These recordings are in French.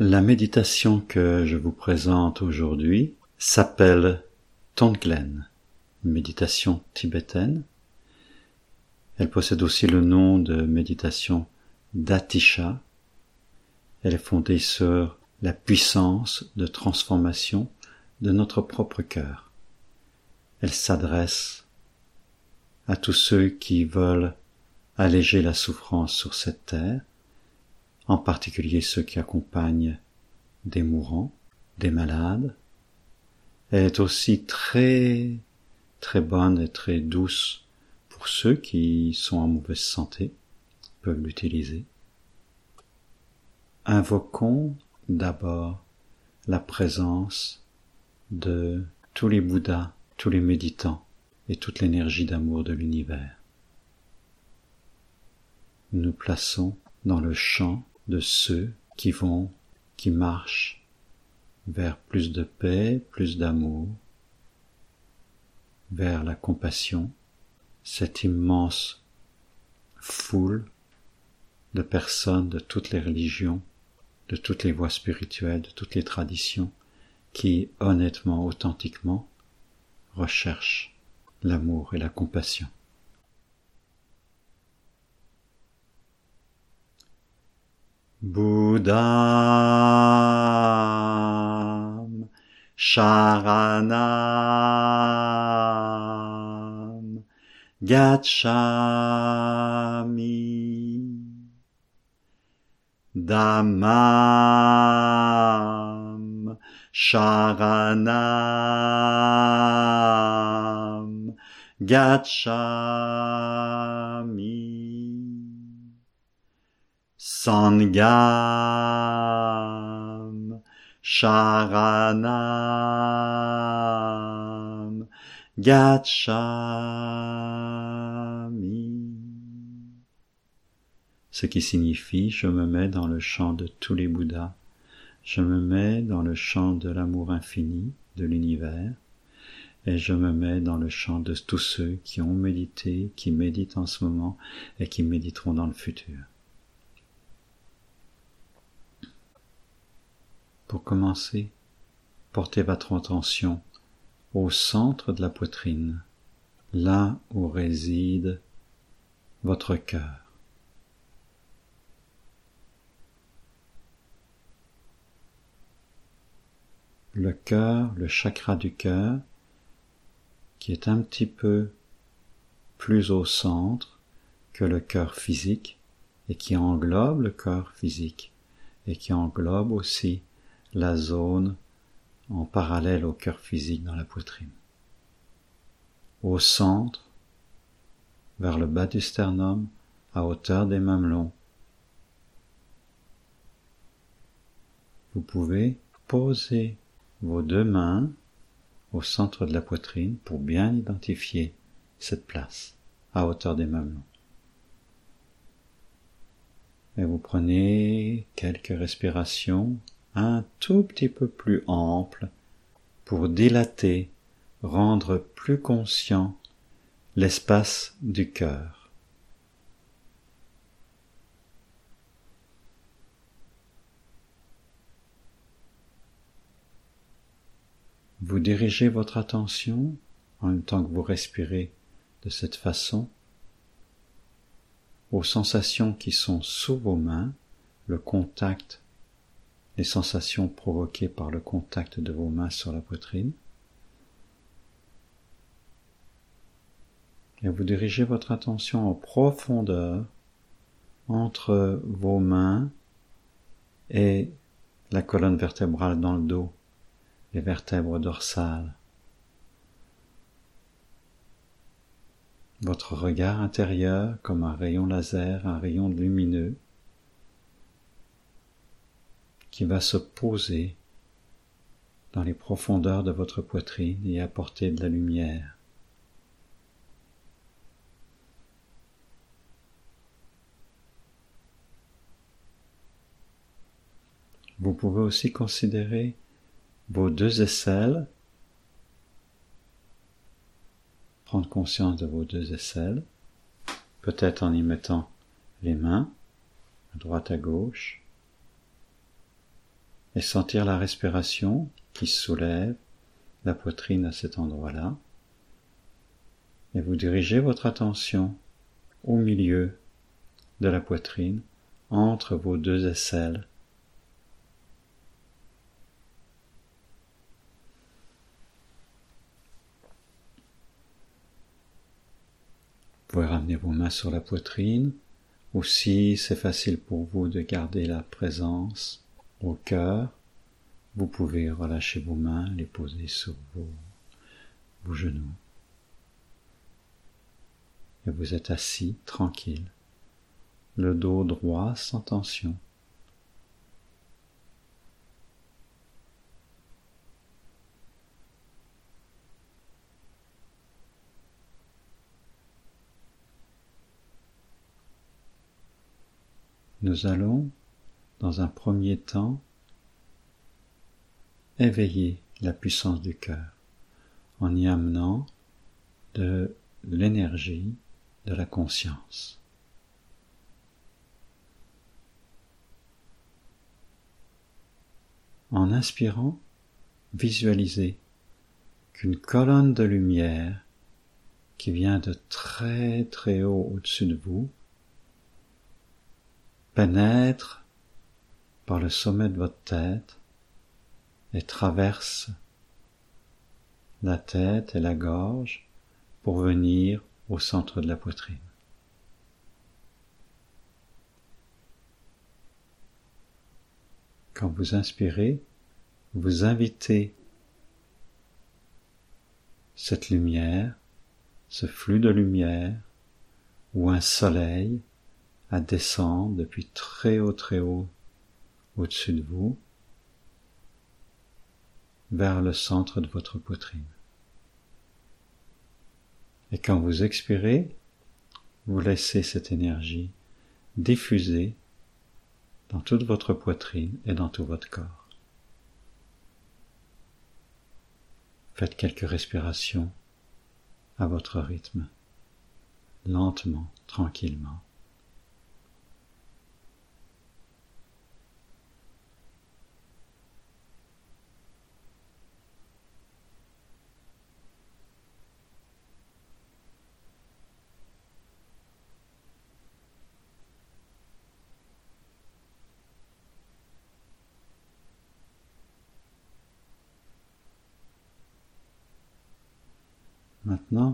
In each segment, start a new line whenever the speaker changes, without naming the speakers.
La méditation que je vous présente aujourd'hui s'appelle Tonglen, méditation tibétaine. Elle possède aussi le nom de méditation d'Atisha. Elle est fondée sur la puissance de transformation de notre propre cœur. Elle s'adresse à tous ceux qui veulent alléger la souffrance sur cette terre en particulier ceux qui accompagnent des mourants, des malades. Est aussi très, très bonne et très douce pour ceux qui sont en mauvaise santé, peuvent l'utiliser. Invoquons d'abord la présence de tous les Bouddhas, tous les méditants et toute l'énergie d'amour de l'univers. Nous plaçons dans le champ de ceux qui vont, qui marchent vers plus de paix, plus d'amour, vers la compassion, cette immense foule de personnes de toutes les religions, de toutes les voies spirituelles, de toutes les traditions, qui honnêtement, authentiquement, recherchent l'amour et la compassion. Buddham Sharanam Gacchami Dhammam Sharanam Gacchami Sangam Sharanam Gacchami. Ce qui signifie je me mets dans le champ de tous les Bouddhas, je me mets dans le champ de l'amour infini de l'univers, et je me mets dans le champ de tous ceux qui ont médité, qui méditent en ce moment et qui méditeront dans le futur. Pour commencer, portez votre attention au centre de la poitrine, là où réside votre cœur. Le cœur, le chakra du cœur, qui est un petit peu plus au centre que le cœur physique et qui englobe le cœur physique et qui englobe aussi la zone en parallèle au cœur physique dans la poitrine. Au centre, vers le bas du sternum, à hauteur des mamelons. Vous pouvez poser vos deux mains au centre de la poitrine pour bien identifier cette place à hauteur des mamelons. Et vous prenez quelques respirations un tout petit peu plus ample pour dilater, rendre plus conscient l'espace du cœur. Vous dirigez votre attention en même temps que vous respirez de cette façon aux sensations qui sont sous vos mains, le contact les sensations provoquées par le contact de vos mains sur la poitrine. Et vous dirigez votre attention en profondeur entre vos mains et la colonne vertébrale dans le dos, les vertèbres dorsales. Votre regard intérieur comme un rayon laser, un rayon lumineux, qui va se poser dans les profondeurs de votre poitrine et apporter de la lumière. Vous pouvez aussi considérer vos deux aisselles, prendre conscience de vos deux aisselles, peut-être en y mettant les mains à droite à gauche, et sentir la respiration qui soulève la poitrine à cet endroit-là. Et vous dirigez votre attention au milieu de la poitrine, entre vos deux aisselles. Vous pouvez ramener vos mains sur la poitrine, ou si c'est facile pour vous de garder la présence au cœur, vous pouvez relâcher vos mains, les poser sur vos, genoux. Et vous êtes assis tranquille, le dos droit sans tension. Nous allons, dans un premier temps, éveiller la puissance du cœur en y amenant de l'énergie, de la conscience. En inspirant, visualisez qu'une colonne de lumière qui vient de très très haut au-dessus de vous pénètre par le sommet de votre tête et traverse la tête et la gorge pour venir au centre de la poitrine. Quand vous inspirez, vous invitez cette lumière, ce flux de lumière, ou un soleil à descendre depuis très haut très haut au-dessus de vous vers le centre de votre poitrine. Et quand vous expirez, vous laissez cette énergie diffuser dans toute votre poitrine et dans tout votre corps. Faites quelques respirations à votre rythme, lentement, tranquillement.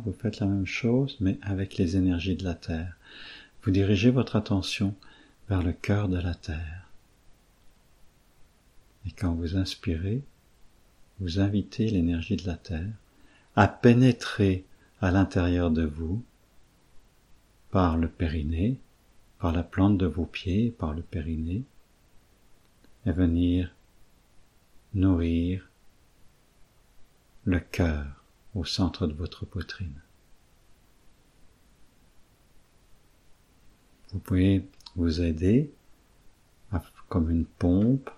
Vous faites la même chose, mais avec les énergies de la Terre. Vous dirigez votre attention vers le cœur de la Terre. Et quand vous inspirez, vous invitez l'énergie de la Terre à pénétrer à l'intérieur de vous par le périnée, par la plante de vos pieds, par le périnée, et venir nourrir le cœur au centre de votre poitrine. Vous pouvez vous aider comme une pompe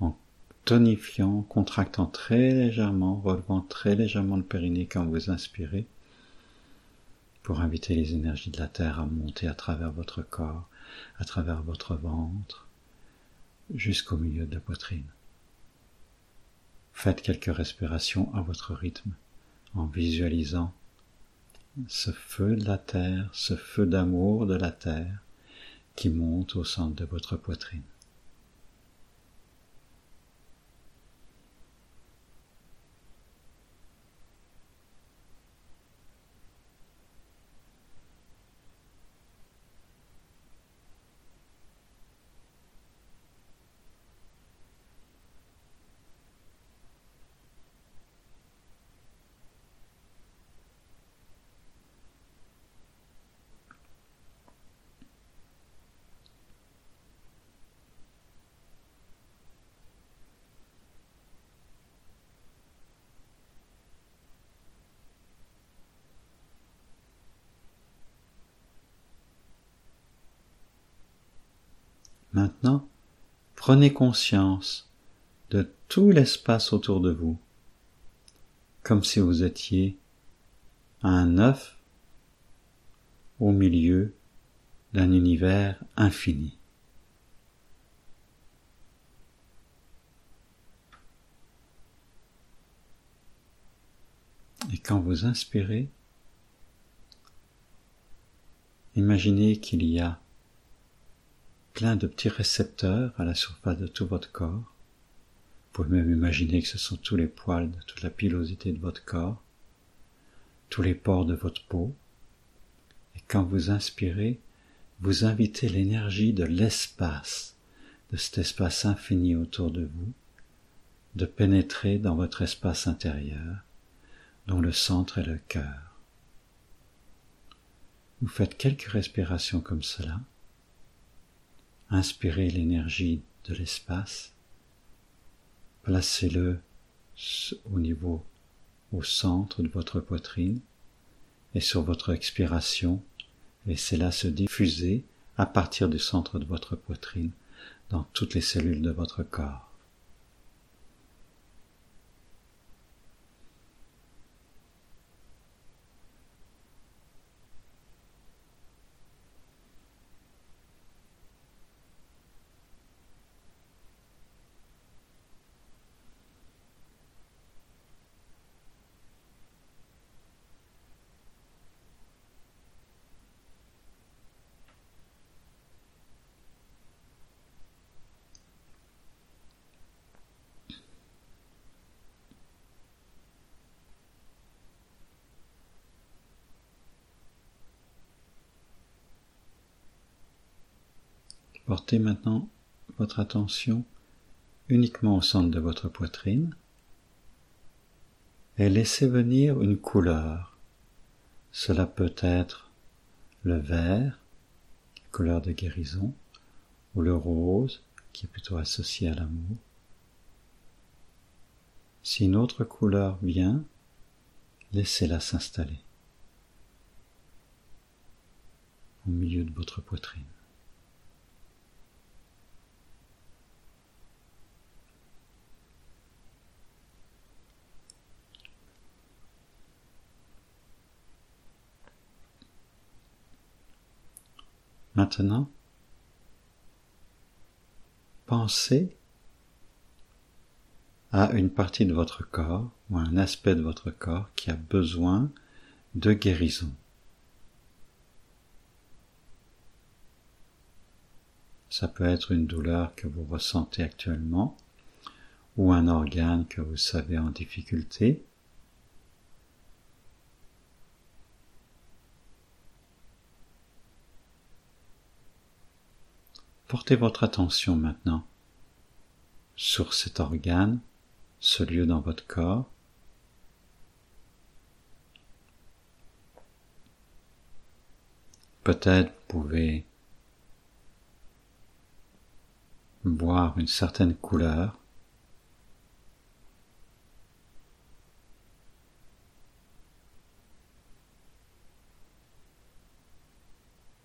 en tonifiant, contractant très légèrement, relevant très légèrement le périnée quand vous inspirez pour inviter les énergies de la Terre à monter à travers votre corps, à travers votre ventre, jusqu'au milieu de la poitrine. Faites quelques respirations à votre rythme en visualisant ce feu de la terre, ce feu d'amour de la terre qui monte au centre de votre poitrine. Maintenant, prenez conscience de tout l'espace autour de vous, comme si vous étiez un œuf au milieu d'un univers infini. Et quand vous inspirez, imaginez qu'il y a plein de petits récepteurs à la surface de tout votre corps. Vous pouvez même imaginer que ce sont tous les poils de toute la pilosité de votre corps, tous les pores de votre peau. Et quand vous inspirez, vous invitez l'énergie de l'espace, de cet espace infini autour de vous, de pénétrer dans votre espace intérieur, dont le centre est le cœur. Vous faites quelques respirations comme cela. Inspirez l'énergie de l'espace. Placez-le au niveau, au centre de votre poitrine. Et sur votre expiration, laissez-la se diffuser à partir du centre de votre poitrine dans toutes les cellules de votre corps. Portez maintenant votre attention uniquement au centre de votre poitrine et laissez venir une couleur. Cela peut être le vert, couleur de guérison, ou le rose, qui est plutôt associé à l'amour. Si une autre couleur vient, laissez-la s'installer au milieu de votre poitrine. Maintenant, pensez à une partie de votre corps ou à un aspect de votre corps qui a besoin de guérison. Ça peut être une douleur que vous ressentez actuellement ou un organe que vous savez en difficulté Portez votre attention maintenant sur cet organe, ce lieu dans votre corps. Peut-être vous pouvez voir une certaine couleur.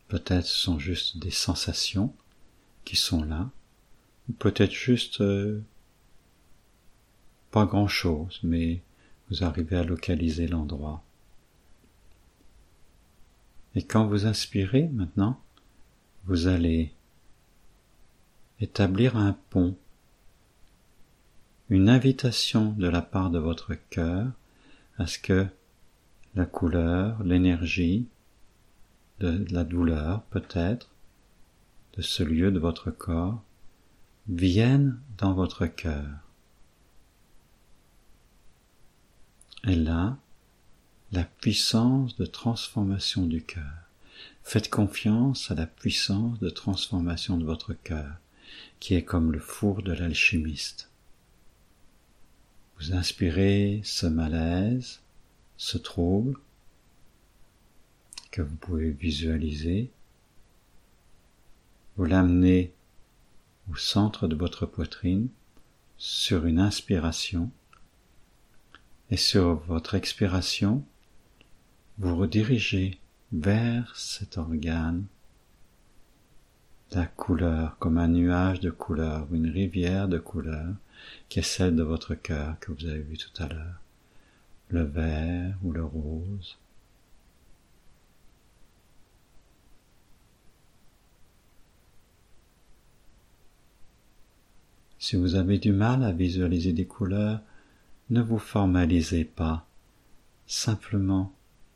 Peut-être ce sont juste des sensations qui sont là, peut-être juste euh, pas grand-chose, mais vous arrivez à localiser l'endroit. Et quand vous inspirez maintenant, vous allez établir un pont, une invitation de la part de votre cœur à ce que la couleur, l'énergie de la douleur peut-être, de ce lieu de votre corps viennent dans votre cœur. Et là, la puissance de transformation du cœur. Faites confiance à la puissance de transformation de votre cœur, qui est comme le four de l'alchimiste. Vous inspirez ce malaise, ce trouble, que vous pouvez visualiser, vous l'amenez au centre de votre poitrine sur une inspiration et sur votre expiration, vous redirigez vers cet organe la couleur comme un nuage de couleur, une rivière de couleur qui est celle de votre cœur que vous avez vu tout à l'heure, le vert ou le rose, Si vous avez du mal à visualiser des couleurs, ne vous formalisez pas. simplement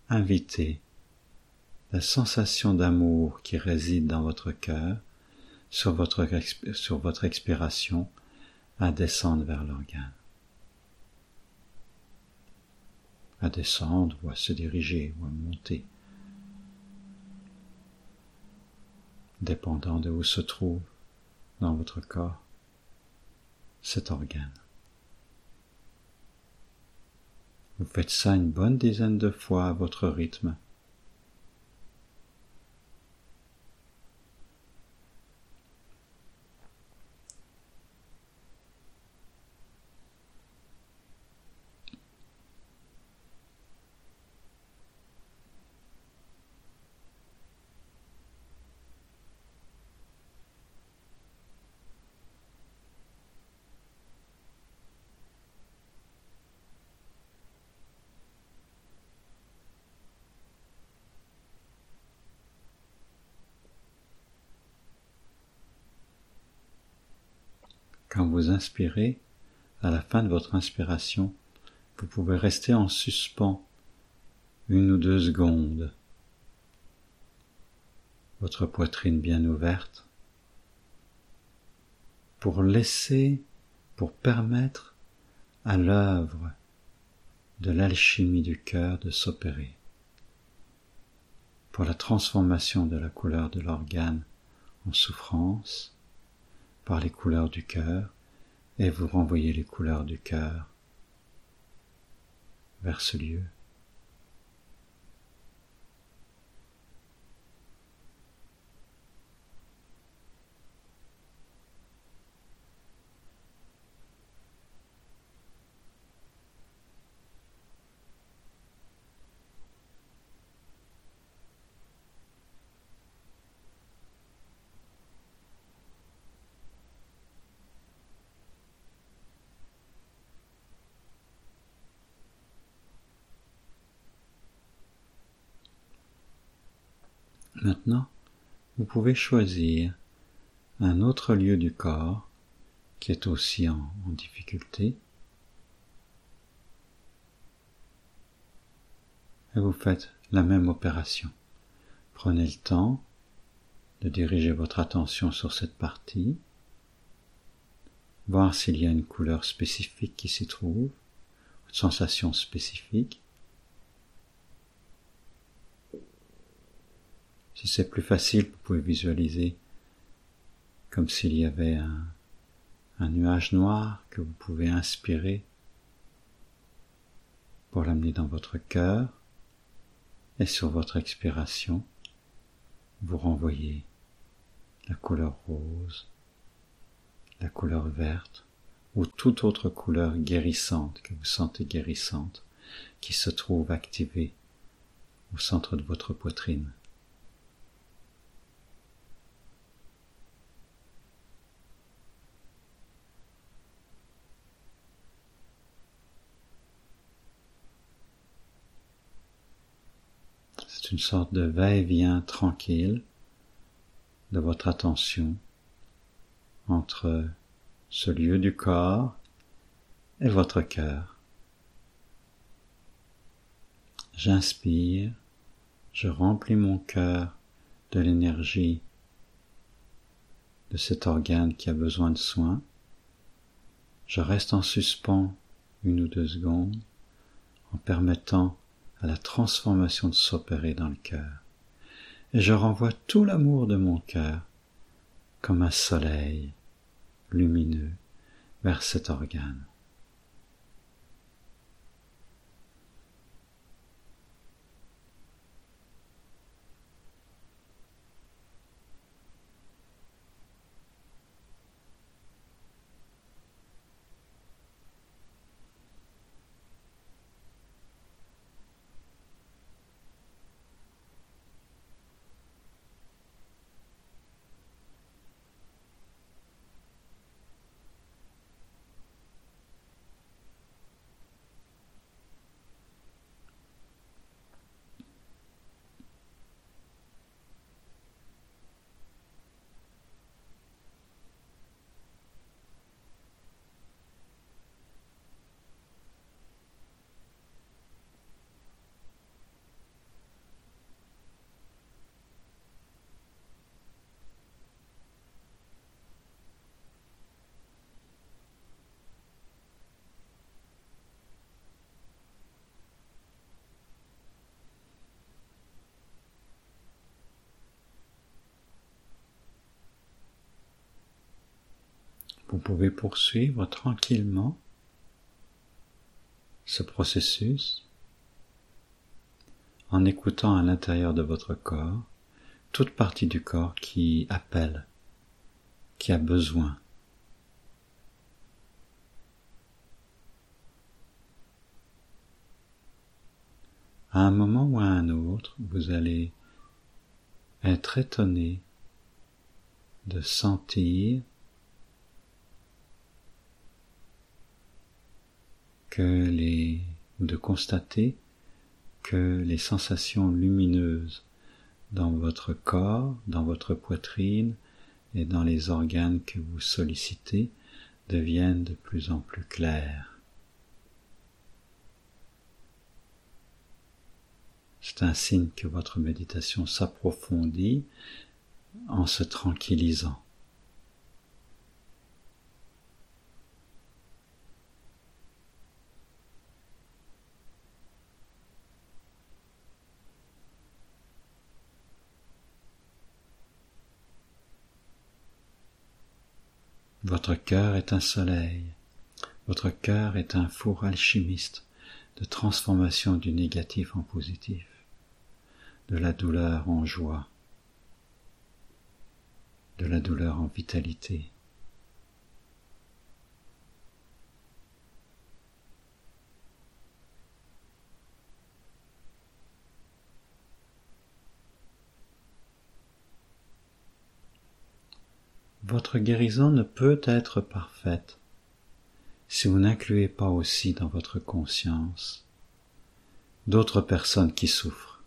inviter la sensation d'amour qui réside dans votre cœur sur votre, sur votre expiration à descendre vers l'organe. À descendre ou à se diriger ou à monter. Dépendant de où se trouve dans votre corps cet organe. Vous faites ça une bonne dizaine de fois à votre rythme. Quand vous inspirez, à la fin de votre inspiration, vous pouvez rester en suspens une ou deux secondes, votre poitrine bien ouverte, pour laisser, pour permettre à l'œuvre de l'alchimie du cœur de s'opérer, pour la transformation de la couleur de l'organe en souffrance, par les couleurs du cœur et vous renvoyez les couleurs du cœur vers ce lieu. Maintenant, vous pouvez choisir un autre lieu du corps qui est aussi en, difficulté. Et vous faites la même opération. Prenez le temps de diriger votre attention sur cette partie, voir s'il y a une couleur spécifique qui s'y trouve, une sensation spécifique, Si c'est plus facile, vous pouvez visualiser comme s'il y avait un, nuage noir que vous pouvez inspirer pour l'amener dans votre cœur et sur votre expiration, vous renvoyez la couleur rose, la couleur verte ou toute autre couleur guérissante que vous sentez guérissante qui se trouve activée au centre de votre poitrine. Une sorte de va-et-vient tranquille de votre attention entre ce lieu du corps et votre cœur. J'inspire, je remplis mon cœur de l'énergie de cet organe qui a besoin de soins. Je reste en suspens une ou deux secondes en permettant à la transformation de s'opérer dans le cœur. Et je renvoie tout l'amour de mon cœur comme un soleil lumineux vers cet organe. Vous pouvez poursuivre tranquillement ce processus en écoutant à l'intérieur de votre corps toute partie du corps qui appelle, qui a besoin. À un moment ou à un autre, vous allez être étonné de sentir de constater que les sensations lumineuses dans votre corps, dans votre poitrine et dans les organes que vous sollicitez deviennent de plus en plus clairs. C'est un signe que votre méditation s'approfondit en se tranquillisant. Votre cœur est un soleil, votre cœur est un four alchimiste de transformation du négatif en positif, de la douleur en joie, de la douleur en vitalité. Votre guérison ne peut être parfaite si vous n'incluez pas aussi dans votre conscience d'autres personnes qui souffrent,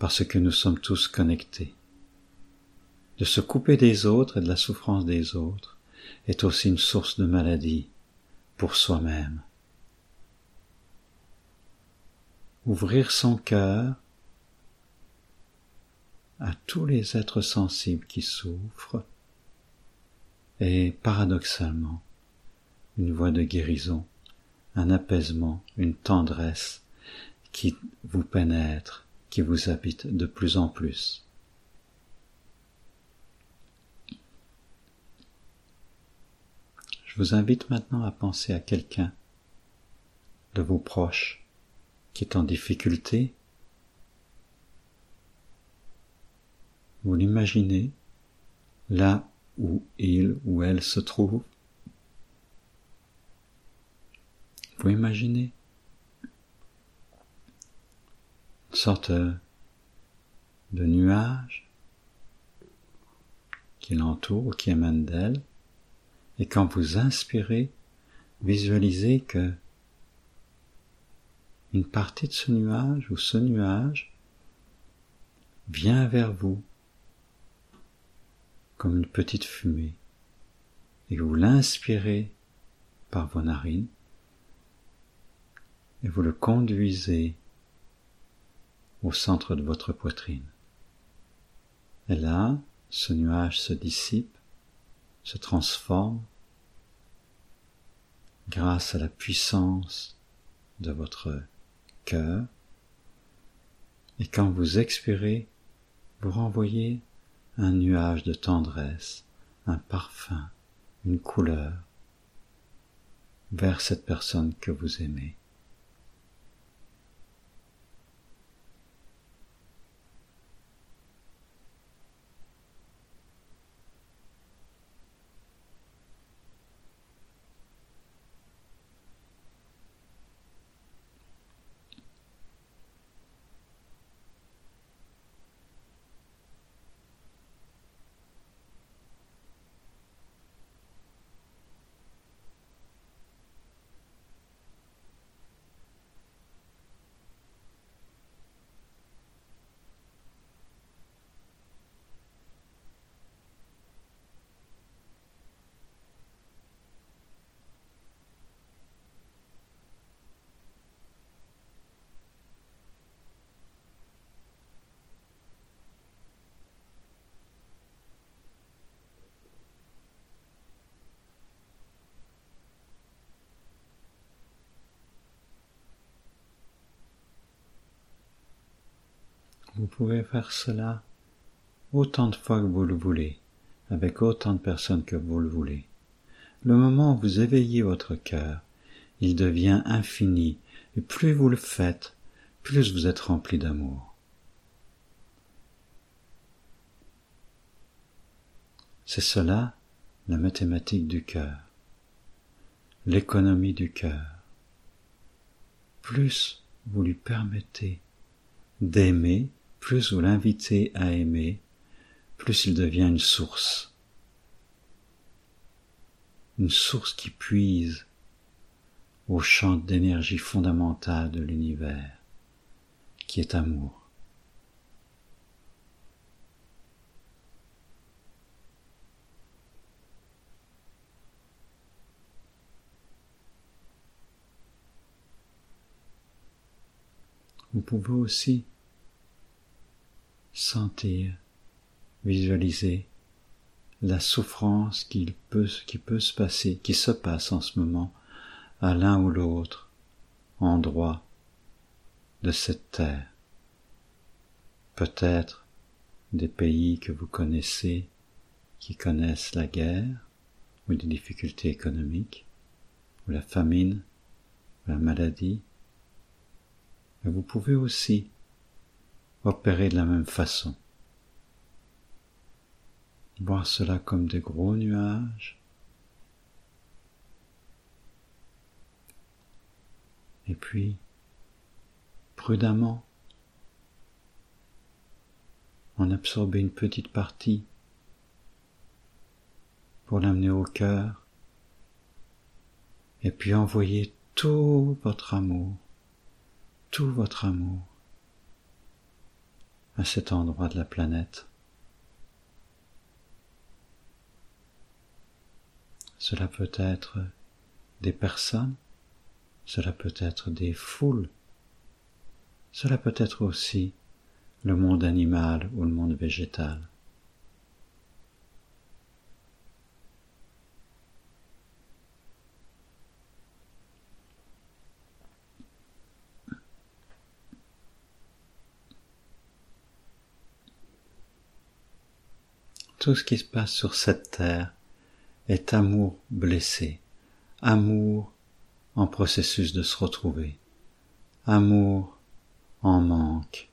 parce que nous sommes tous connectés. De se couper des autres et de la souffrance des autres est aussi une source de maladie pour soi-même. Ouvrir son cœur à tous les êtres sensibles qui souffrent et paradoxalement une voie de guérison, un apaisement, une tendresse qui vous pénètre, qui vous habite de plus en plus. Je vous invite maintenant à penser à quelqu'un de vos proches qui est en difficulté Vous l'imaginez là où il ou elle se trouve. Vous imaginez une sorte de nuage qui l'entoure ou qui émane d'elle. Et quand vous inspirez, visualisez que une partie de ce nuage ou ce nuage vient vers vous comme une petite fumée, et vous l'inspirez par vos narines, et vous le conduisez au centre de votre poitrine. Et là, ce nuage se dissipe, se transforme grâce à la puissance de votre cœur. Et quand vous expirez, vous renvoyez un nuage de tendresse, un parfum, une couleur vers cette personne que vous aimez. Vous pouvez faire cela autant de fois que vous le voulez, avec autant de personnes que vous le voulez. Le moment où vous éveillez votre cœur, il devient infini, et plus vous le faites, plus vous êtes rempli d'amour. C'est cela la mathématique du cœur, l'économie du cœur. Plus vous lui permettez d'aimer, plus vous l'invitez à aimer, plus il devient une source. Une source qui puise au champ d'énergie fondamentale de l'univers, qui est amour. Vous pouvez aussi sentir, visualiser la souffrance qui peut, qui se passer, qui se passe en ce moment à l'un ou l'autre endroit de cette terre. Peut-être des pays que vous connaissez qui connaissent la guerre ou des difficultés économiques ou la famine ou la maladie. Mais vous pouvez aussi opérer de la même façon. Voir cela comme des gros nuages et puis prudemment en absorber une petite partie pour l'amener au cœur et puis envoyer tout votre amour, tout votre amour à cet endroit de la planète. Cela peut être des personnes, cela peut être des foules, cela peut être aussi le monde animal ou le monde végétal. Tout ce qui se passe sur cette terre est amour blessé, amour en processus de se retrouver. Amour en manque.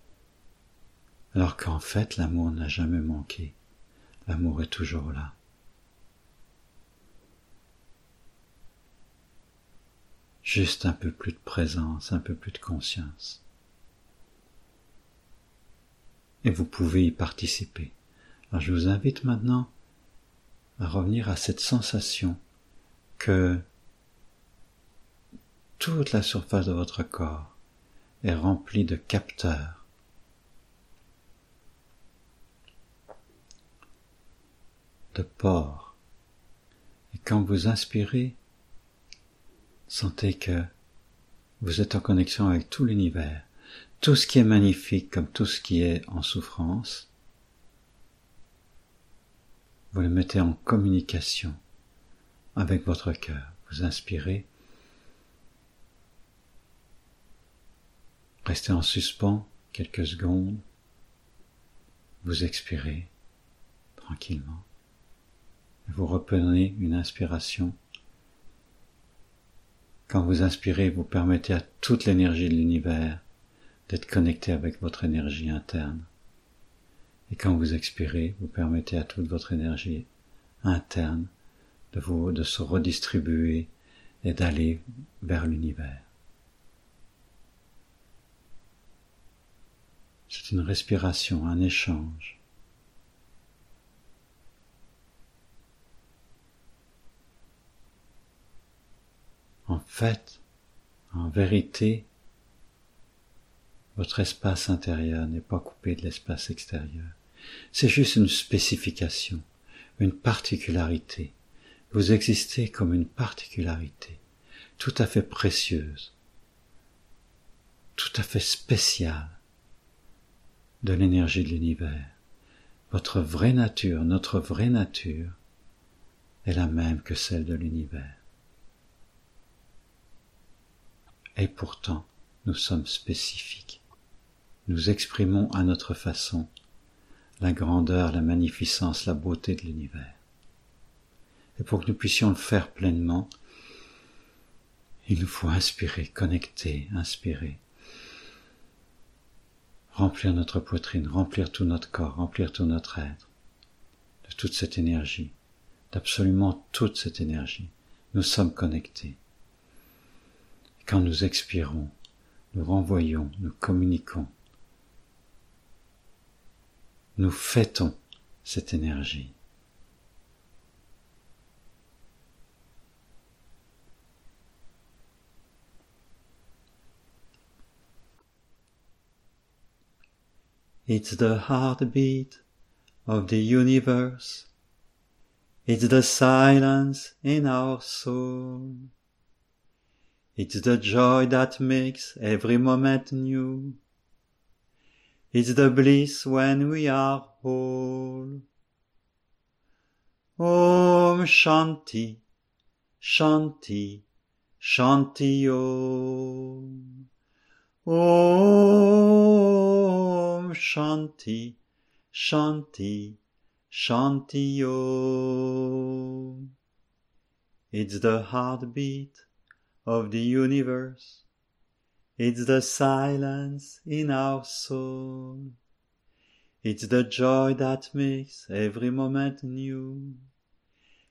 Alors qu'en fait, l'amour n'a jamais manqué. L'amour est toujours là. Juste un peu plus de présence, un peu plus de conscience. Et vous pouvez y participer. Alors je vous invite maintenant à revenir à cette sensation que toute la surface de votre corps est remplie de capteurs. de pores. Et quand vous inspirez, sentez que vous êtes en connexion avec tout l'univers. Tout ce qui est magnifique comme tout ce qui est en souffrance, vous le mettez en communication avec votre cœur. Vous inspirez Restez en suspens quelques secondes. Vous expirez tranquillement. Vous reprenez une inspiration. Quand vous inspirez, vous permettez à toute l'énergie de l'univers d'être connectée avec votre énergie interne. Et quand vous expirez, vous permettez à toute votre énergie interne de, vous, de se redistribuer et d'aller vers l'univers. C'est une respiration, un échange. En fait, en vérité, votre espace intérieur n'est pas coupé de l'espace extérieur. C'est juste une spécification, une particularité. Vous existez comme une particularité, tout à fait précieuse, tout à fait spéciale de l'énergie de l'univers. Votre vraie nature, notre vraie nature, est la même que celle de l'univers. Et pourtant, nous sommes spécifiques. Nous exprimons à notre façon, la grandeur, la magnificence, la beauté de l'univers. Et pour que nous puissions le faire pleinement, il nous faut inspirer, connecter, inspirer. Remplir notre poitrine, remplir tout notre corps, remplir tout notre être de toute cette énergie, d'absolument toute cette énergie. Nous sommes connectés. Quand nous expirons, nous renvoyons, nous communiquons, nous fêtons cette énergie. It's the heartbeat of the universe. It's the silence in our soul. It's the joy that makes every moment new. It's the bliss when we are whole. Om Shanti, Shanti, Shanti Om. Om Shanti, Shanti, Shanti Om. It's the heartbeat of the universe. It's the silence in our soul. It's the joy that makes every moment new.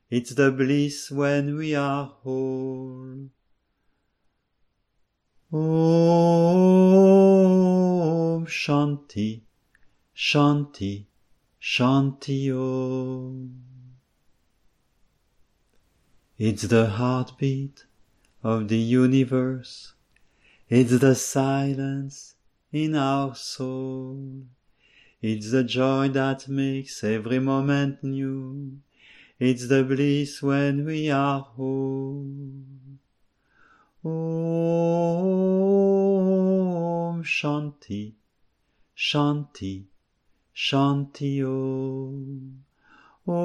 It's the bliss when we are whole. Om Shanti, Shanti, Shanti Om. It's the heartbeat of the universe. It's the silence in our soul. It's the joy that makes every moment new. It's the bliss when we are whole. Om Shanti, Shanti, Shanti Om. Om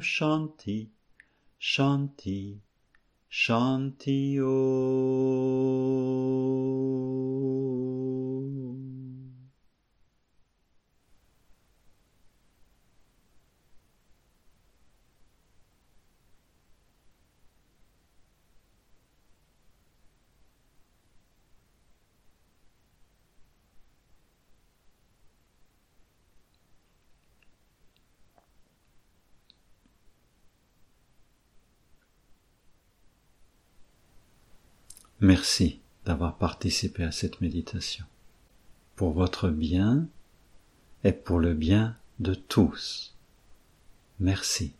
Shanti, Shanti, Shanti Om. Merci d'avoir participé à cette méditation. Pour votre bien et pour le bien de tous. Merci.